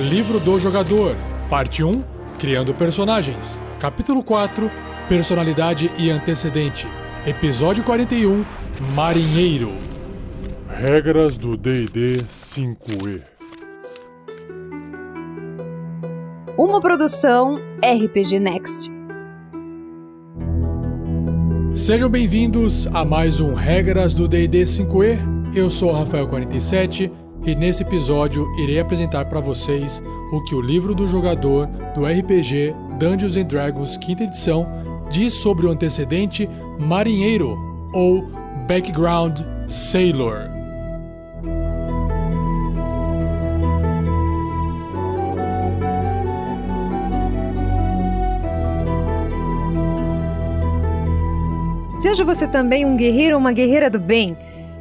Livro do Jogador, Parte 1 Criando Personagens, Capítulo 4 Personalidade e Antecedente, Episódio 41 Marinheiro. Regras do DD 5E. Uma produção RPG Next. Sejam bem-vindos a mais um Regras do D&D 5e. Eu sou o Rafael47 e nesse episódio irei apresentar para vocês o que o livro do jogador do RPG Dungeons and Dragons quinta edição diz sobre o antecedente marinheiro ou background sailor. Seja você também um guerreiro ou uma guerreira do bem.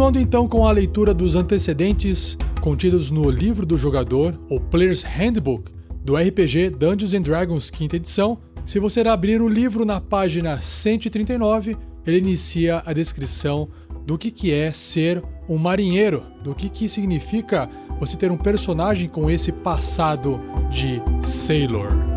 Continuando então com a leitura dos antecedentes contidos no livro do jogador, o Player's Handbook, do RPG Dungeons and Dragons quinta edição, se você abrir o livro na página 139, ele inicia a descrição do que, que é ser um marinheiro, do que, que significa você ter um personagem com esse passado de sailor.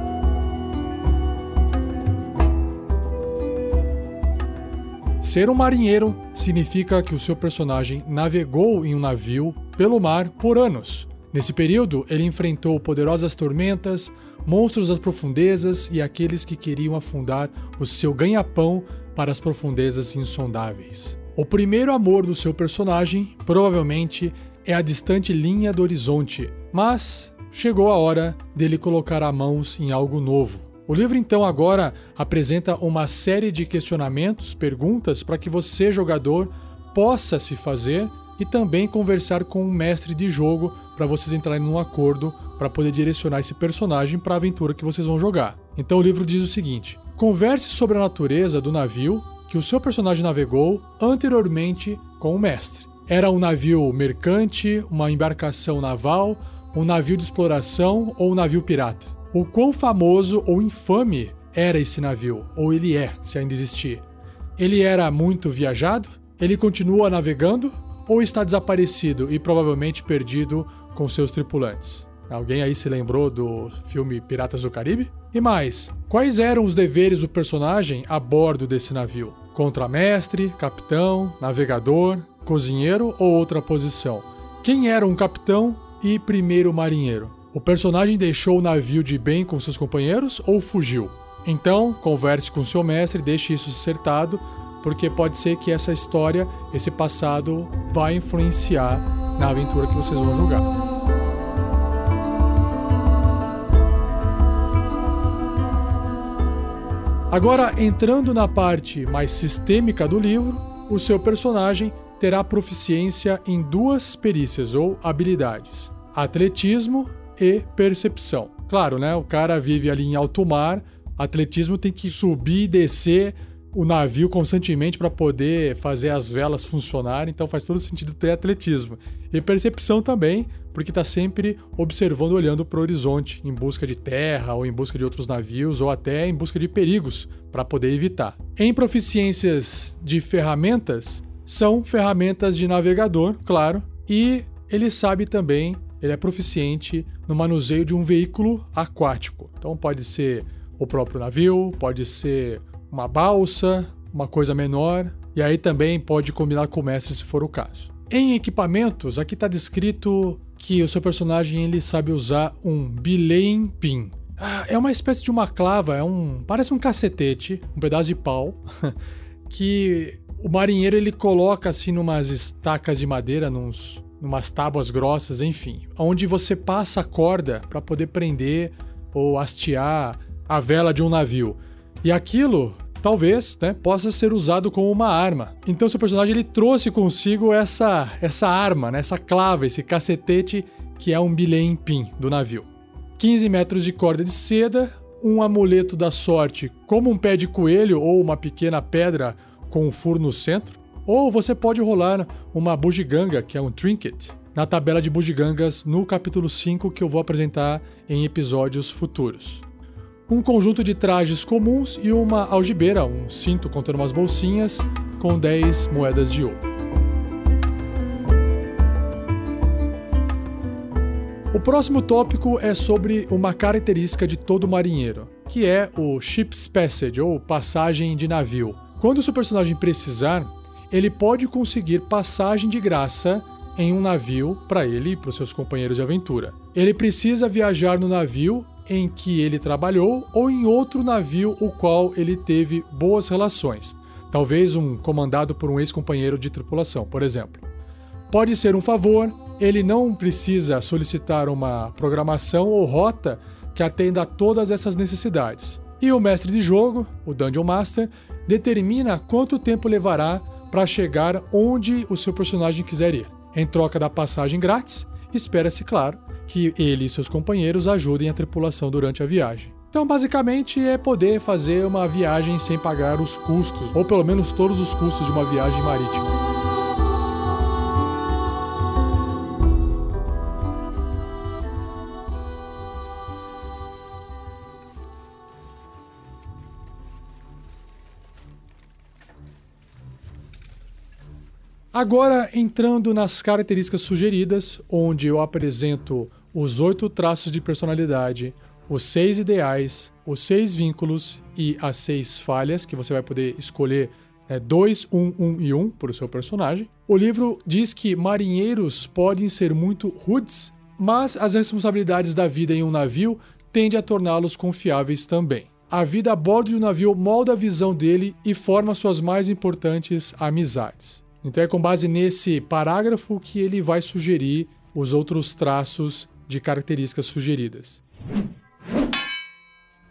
Ser um marinheiro significa que o seu personagem navegou em um navio pelo mar por anos. Nesse período, ele enfrentou poderosas tormentas, monstros das profundezas e aqueles que queriam afundar o seu ganha-pão para as profundezas insondáveis. O primeiro amor do seu personagem, provavelmente, é a distante linha do horizonte, mas chegou a hora dele colocar as mãos em algo novo. O livro então agora apresenta uma série de questionamentos, perguntas para que você, jogador, possa se fazer e também conversar com o mestre de jogo para vocês entrarem num acordo para poder direcionar esse personagem para a aventura que vocês vão jogar. Então o livro diz o seguinte: converse sobre a natureza do navio que o seu personagem navegou anteriormente com o mestre. Era um navio mercante, uma embarcação naval, um navio de exploração ou um navio pirata? O quão famoso ou infame era esse navio, ou ele é, se ainda existir. Ele era muito viajado? Ele continua navegando? Ou está desaparecido e provavelmente perdido com seus tripulantes? Alguém aí se lembrou do filme Piratas do Caribe? E mais, quais eram os deveres do personagem a bordo desse navio? Contramestre, capitão, navegador, cozinheiro ou outra posição? Quem era um capitão e primeiro marinheiro? O personagem deixou o navio de bem com seus companheiros ou fugiu? Então, converse com seu mestre deixe isso acertado, porque pode ser que essa história, esse passado, vai influenciar na aventura que vocês vão jogar. Agora, entrando na parte mais sistêmica do livro, o seu personagem terá proficiência em duas perícias ou habilidades: atletismo e percepção. Claro, né? O cara vive ali em alto mar, atletismo tem que subir e descer o navio constantemente para poder fazer as velas funcionarem, então faz todo sentido ter atletismo. E percepção também, porque está sempre observando, olhando para o horizonte, em busca de terra, ou em busca de outros navios, ou até em busca de perigos para poder evitar. Em proficiências de ferramentas, são ferramentas de navegador, claro, e ele sabe também ele é proficiente no manuseio de um veículo aquático. Então pode ser o próprio navio, pode ser uma balsa, uma coisa menor, e aí também pode combinar com o mestre se for o caso. Em equipamentos, aqui está descrito que o seu personagem ele sabe usar um belaying pin. Ah, é uma espécie de uma clava, é um parece um cacetete, um pedaço de pau que o marinheiro ele coloca assim numas estacas de madeira, nos umas tábuas grossas, enfim, onde você passa a corda para poder prender ou hastear a vela de um navio. E aquilo talvez né, possa ser usado como uma arma. Então seu personagem ele trouxe consigo essa essa arma, né, essa clava, esse cacetete que é um bilhém pin do navio. 15 metros de corda de seda, um amuleto da sorte, como um pé de coelho ou uma pequena pedra com um furo no centro, ou você pode rolar uma bugiganga, que é um trinket, na tabela de bugigangas no capítulo 5 que eu vou apresentar em episódios futuros. Um conjunto de trajes comuns e uma algibeira, um cinto contendo umas bolsinhas, com 10 moedas de ouro. O próximo tópico é sobre uma característica de todo marinheiro, que é o Ship's Passage, ou passagem de navio. Quando o seu personagem precisar, ele pode conseguir passagem de graça em um navio para ele e para os seus companheiros de aventura. Ele precisa viajar no navio em que ele trabalhou ou em outro navio o qual ele teve boas relações. Talvez um comandado por um ex-companheiro de tripulação, por exemplo. Pode ser um favor, ele não precisa solicitar uma programação ou rota que atenda a todas essas necessidades. E o mestre de jogo, o Dungeon Master, determina quanto tempo levará para chegar onde o seu personagem quiser ir. Em troca da passagem grátis, espera-se, claro, que ele e seus companheiros ajudem a tripulação durante a viagem. Então, basicamente, é poder fazer uma viagem sem pagar os custos, ou pelo menos todos os custos de uma viagem marítima. Agora, entrando nas características sugeridas, onde eu apresento os oito traços de personalidade, os seis ideais, os seis vínculos e as seis falhas, que você vai poder escolher é, dois, um, um e um para o seu personagem. O livro diz que marinheiros podem ser muito rudes, mas as responsabilidades da vida em um navio tendem a torná-los confiáveis também. A vida a bordo de um navio molda a visão dele e forma suas mais importantes amizades. Então é com base nesse parágrafo que ele vai sugerir os outros traços de características sugeridas.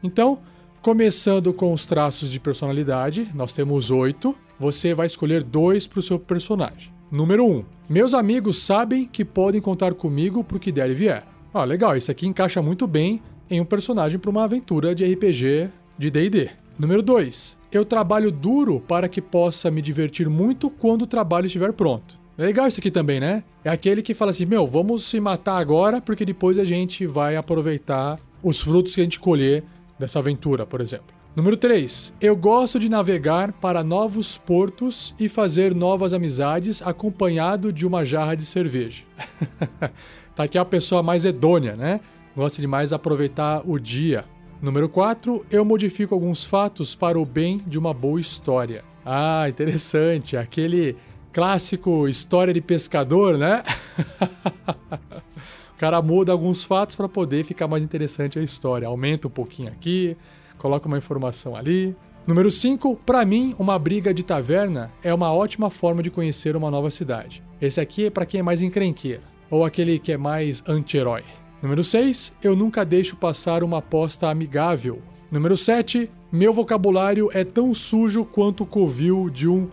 Então, começando com os traços de personalidade, nós temos oito. Você vai escolher dois para o seu personagem. Número 1. Um, meus amigos sabem que podem contar comigo para o que der e vier. Ah, legal, isso aqui encaixa muito bem em um personagem para uma aventura de RPG de DD. Número 2. Eu trabalho duro para que possa me divertir muito quando o trabalho estiver pronto. É legal isso aqui também, né? É aquele que fala assim: meu, vamos se matar agora porque depois a gente vai aproveitar os frutos que a gente colher dessa aventura, por exemplo. Número 3. Eu gosto de navegar para novos portos e fazer novas amizades acompanhado de uma jarra de cerveja. tá aqui a pessoa mais hedônia, né? Gosta demais aproveitar o dia. Número 4, eu modifico alguns fatos para o bem de uma boa história. Ah, interessante. Aquele clássico história de pescador, né? o cara muda alguns fatos para poder ficar mais interessante a história. Aumenta um pouquinho aqui, coloca uma informação ali. Número 5, para mim, uma briga de taverna é uma ótima forma de conhecer uma nova cidade. Esse aqui é para quem é mais encrenqueira, ou aquele que é mais anti-herói. Número 6. Eu nunca deixo passar uma aposta amigável. Número 7. Meu vocabulário é tão sujo quanto o covil de um.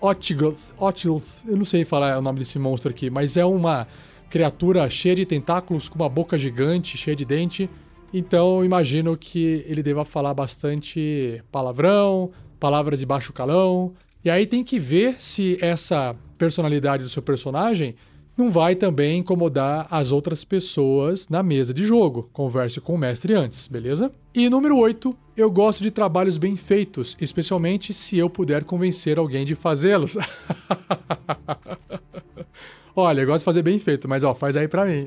Otilth. Eu não sei falar o nome desse monstro aqui, mas é uma criatura cheia de tentáculos, com uma boca gigante, cheia de dente. Então imagino que ele deva falar bastante palavrão, palavras de baixo calão. E aí tem que ver se essa personalidade do seu personagem não vai também incomodar as outras pessoas na mesa de jogo. Converse com o mestre antes, beleza? E número 8, eu gosto de trabalhos bem feitos, especialmente se eu puder convencer alguém de fazê-los. Olha, eu gosto de fazer bem feito, mas ó, faz aí pra mim.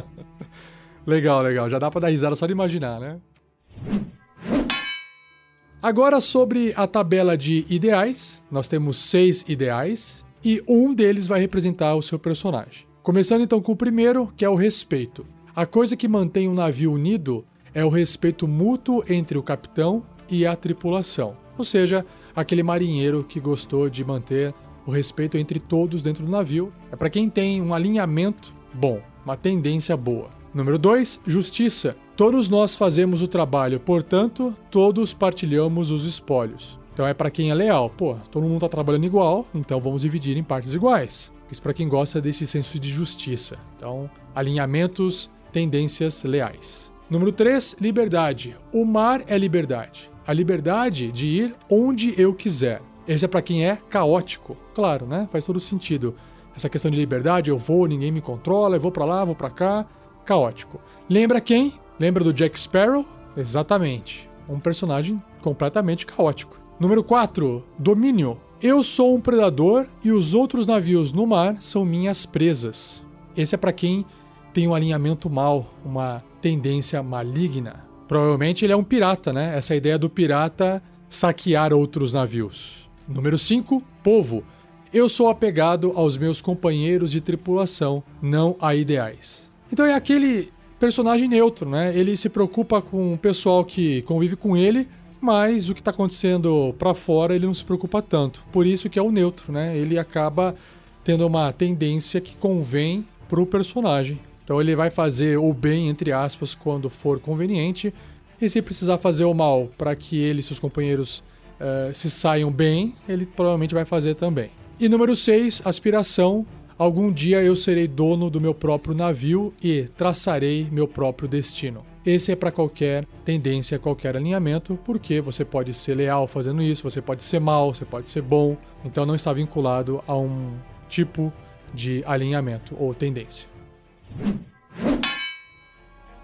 legal, legal. Já dá pra dar risada só de imaginar, né? Agora sobre a tabela de ideais, nós temos seis ideais e um deles vai representar o seu personagem. Começando então com o primeiro, que é o respeito. A coisa que mantém um navio unido é o respeito mútuo entre o capitão e a tripulação. Ou seja, aquele marinheiro que gostou de manter o respeito entre todos dentro do navio. É para quem tem um alinhamento bom, uma tendência boa. Número 2, justiça. Todos nós fazemos o trabalho, portanto, todos partilhamos os espólios. Então é para quem é leal. Pô, todo mundo tá trabalhando igual, então vamos dividir em partes iguais. Isso para quem gosta desse senso de justiça. Então, alinhamentos tendências leais. Número 3, liberdade. O mar é liberdade. A liberdade de ir onde eu quiser. Esse é para quem é caótico. Claro, né? Faz todo sentido. Essa questão de liberdade, eu vou, ninguém me controla, eu vou para lá, vou para cá. Caótico. Lembra quem? Lembra do Jack Sparrow? Exatamente. Um personagem completamente caótico. Número 4, domínio. Eu sou um predador e os outros navios no mar são minhas presas. Esse é para quem tem um alinhamento mal, uma tendência maligna. Provavelmente ele é um pirata, né? Essa ideia do pirata saquear outros navios. Número 5, povo. Eu sou apegado aos meus companheiros de tripulação, não a ideais. Então é aquele personagem neutro, né? Ele se preocupa com o pessoal que convive com ele, mas o que está acontecendo para fora ele não se preocupa tanto. Por isso que é o neutro, né? Ele acaba tendo uma tendência que convém para o personagem. Então ele vai fazer o bem, entre aspas, quando for conveniente, e se precisar fazer o mal para que ele e seus companheiros uh, se saiam bem, ele provavelmente vai fazer também. E número 6, aspiração. Algum dia eu serei dono do meu próprio navio e traçarei meu próprio destino. Esse é para qualquer tendência, qualquer alinhamento, porque você pode ser leal fazendo isso, você pode ser mal, você pode ser bom, então não está vinculado a um tipo de alinhamento ou tendência.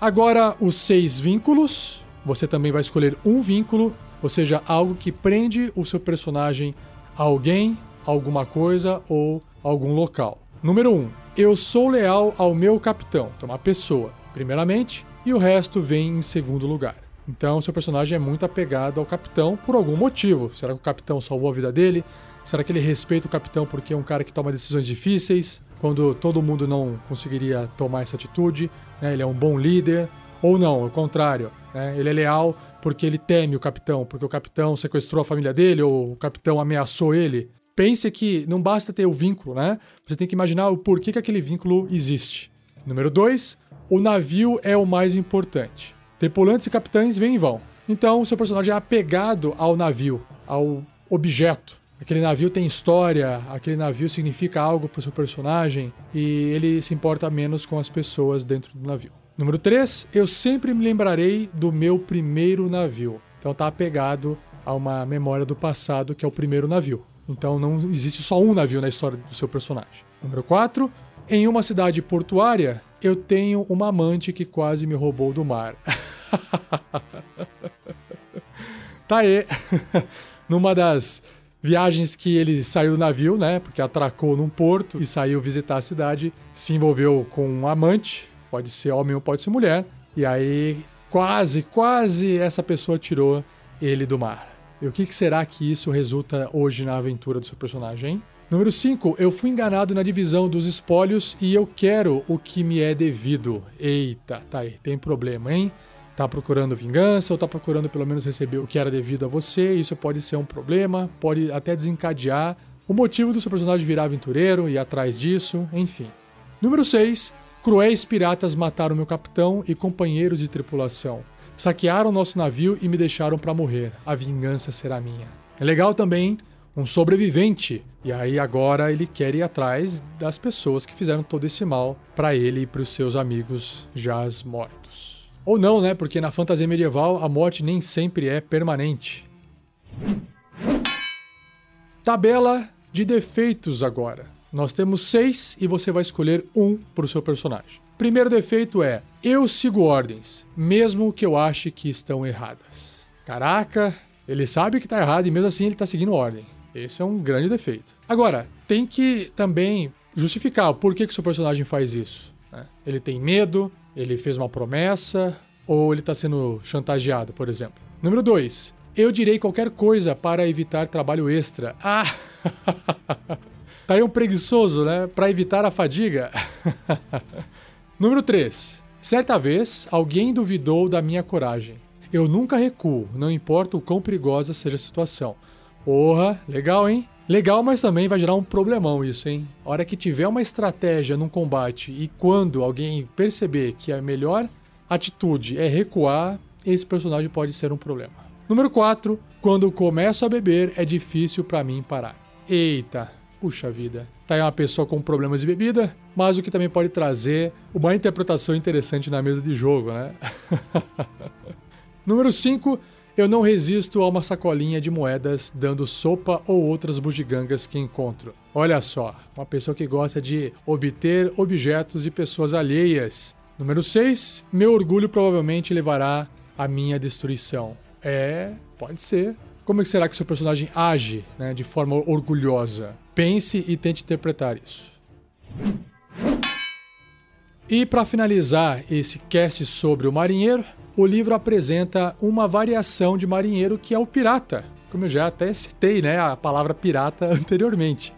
Agora, os seis vínculos. Você também vai escolher um vínculo, ou seja, algo que prende o seu personagem a alguém, alguma coisa ou algum local. Número 1. Um, eu sou leal ao meu capitão, então uma pessoa. Primeiramente, e o resto vem em segundo lugar. Então, seu personagem é muito apegado ao capitão por algum motivo. Será que o capitão salvou a vida dele? Será que ele respeita o capitão porque é um cara que toma decisões difíceis, quando todo mundo não conseguiria tomar essa atitude? Né? Ele é um bom líder? Ou não, ao contrário, né? ele é leal porque ele teme o capitão, porque o capitão sequestrou a família dele ou o capitão ameaçou ele. Pense que não basta ter o vínculo, né? Você tem que imaginar o porquê que aquele vínculo existe. Número 2, o navio é o mais importante. Tripulantes e capitães vêm e vão. Então, o seu personagem é apegado ao navio, ao objeto. Aquele navio tem história, aquele navio significa algo para o seu personagem e ele se importa menos com as pessoas dentro do navio. Número 3, eu sempre me lembrarei do meu primeiro navio. Então tá apegado a uma memória do passado que é o primeiro navio. Então não existe só um navio na história do seu personagem. Número 4, em uma cidade portuária, eu tenho uma amante que quase me roubou do mar. tá aí. Numa das viagens que ele saiu do navio, né? Porque atracou num porto e saiu visitar a cidade, se envolveu com um amante, pode ser homem ou pode ser mulher, e aí quase, quase essa pessoa tirou ele do mar. E o que, será que isso resulta hoje na aventura do seu personagem, hein? Número 5. Eu fui enganado na divisão dos espólios e eu quero o que me é devido. Eita, tá aí, tem problema, hein? Tá procurando vingança ou tá procurando pelo menos receber o que era devido a você? Isso pode ser um problema, pode até desencadear o motivo do seu personagem virar aventureiro e atrás disso, enfim. Número 6. Cruéis piratas mataram meu capitão e companheiros de tripulação. Saquearam nosso navio e me deixaram para morrer. A vingança será minha. É legal também um sobrevivente. E aí agora ele quer ir atrás das pessoas que fizeram todo esse mal para ele e para os seus amigos já mortos. Ou não, né? Porque na fantasia medieval a morte nem sempre é permanente. Tabela de defeitos agora. Nós temos seis e você vai escolher um para o seu personagem. Primeiro defeito é: eu sigo ordens, mesmo que eu ache que estão erradas. Caraca, ele sabe que está errado e mesmo assim ele está seguindo ordem. Esse é um grande defeito. Agora, tem que também justificar o porquê que seu personagem faz isso. Né? Ele tem medo, ele fez uma promessa, ou ele está sendo chantageado, por exemplo. Número 2. Eu direi qualquer coisa para evitar trabalho extra. Ah! tá aí um preguiçoso, né? Para evitar a fadiga. Número 3. Certa vez, alguém duvidou da minha coragem. Eu nunca recuo, não importa o quão perigosa seja a situação. Porra, legal, hein? Legal, mas também vai gerar um problemão isso, hein? A hora que tiver uma estratégia num combate e quando alguém perceber que a melhor atitude é recuar, esse personagem pode ser um problema. Número 4. Quando começo a beber, é difícil para mim parar. Eita, puxa vida. Tá aí uma pessoa com problemas de bebida, mas o que também pode trazer uma interpretação interessante na mesa de jogo, né? Número 5. Eu não resisto a uma sacolinha de moedas dando sopa ou outras bugigangas que encontro. Olha só, uma pessoa que gosta de obter objetos de pessoas alheias. Número 6. Meu orgulho provavelmente levará à minha destruição. É, pode ser. Como será que seu personagem age né, de forma orgulhosa? Pense e tente interpretar isso. E para finalizar esse cast sobre o marinheiro, o livro apresenta uma variação de marinheiro que é o pirata, como eu já até citei, né, a palavra pirata anteriormente.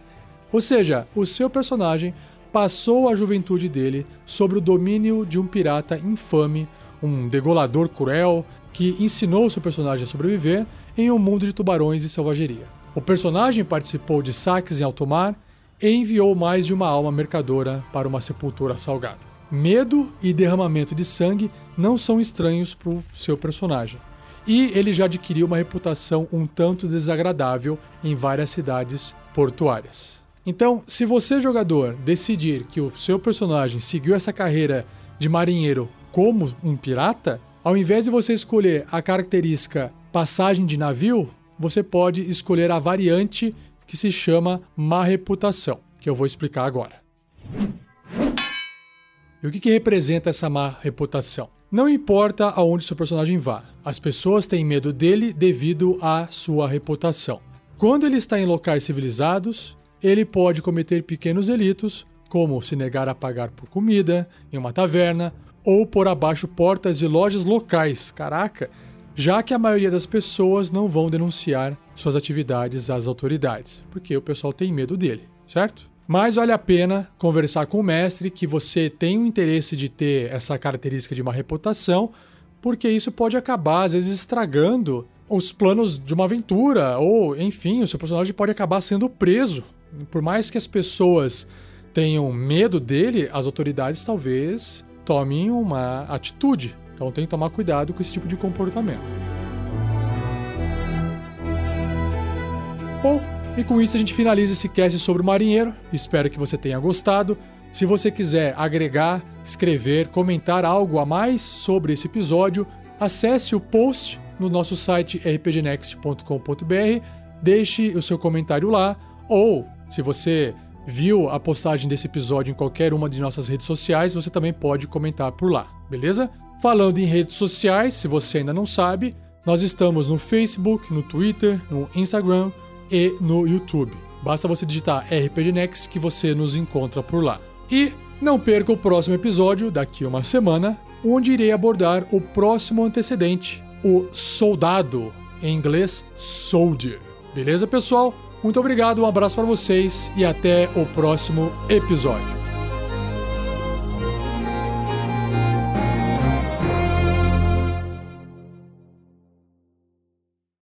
Ou seja, o seu personagem passou a juventude dele sob o domínio de um pirata infame, um degolador cruel que ensinou seu personagem a sobreviver em um mundo de tubarões e selvageria. O personagem participou de saques em alto mar e enviou mais de uma alma mercadora para uma sepultura salgada. Medo e derramamento de sangue não são estranhos para o seu personagem. E ele já adquiriu uma reputação um tanto desagradável em várias cidades portuárias. Então, se você, jogador, decidir que o seu personagem seguiu essa carreira de marinheiro como um pirata, ao invés de você escolher a característica passagem de navio, você pode escolher a variante que se chama má reputação, que eu vou explicar agora. E o que, que representa essa má reputação? Não importa aonde seu personagem vá, as pessoas têm medo dele devido à sua reputação. Quando ele está em locais civilizados, ele pode cometer pequenos delitos, como se negar a pagar por comida em uma taverna ou por abaixo portas de lojas locais. Caraca! Já que a maioria das pessoas não vão denunciar suas atividades às autoridades, porque o pessoal tem medo dele, certo? Mas vale a pena conversar com o mestre que você tem o interesse de ter essa característica de uma reputação, porque isso pode acabar, às vezes, estragando os planos de uma aventura, ou, enfim, o seu personagem pode acabar sendo preso. Por mais que as pessoas tenham medo dele, as autoridades talvez tomem uma atitude. Então tem que tomar cuidado com esse tipo de comportamento. Bom, e com isso a gente finaliza esse cast sobre o marinheiro. Espero que você tenha gostado. Se você quiser agregar, escrever, comentar algo a mais sobre esse episódio, acesse o post no nosso site rpgnext.com.br, deixe o seu comentário lá, ou se você viu a postagem desse episódio em qualquer uma de nossas redes sociais, você também pode comentar por lá, beleza? Falando em redes sociais, se você ainda não sabe, nós estamos no Facebook, no Twitter, no Instagram, e no YouTube. Basta você digitar RPG Next que você nos encontra por lá. E não perca o próximo episódio daqui uma semana, onde irei abordar o próximo antecedente, o soldado, em inglês soldier. Beleza, pessoal? Muito obrigado, um abraço para vocês e até o próximo episódio.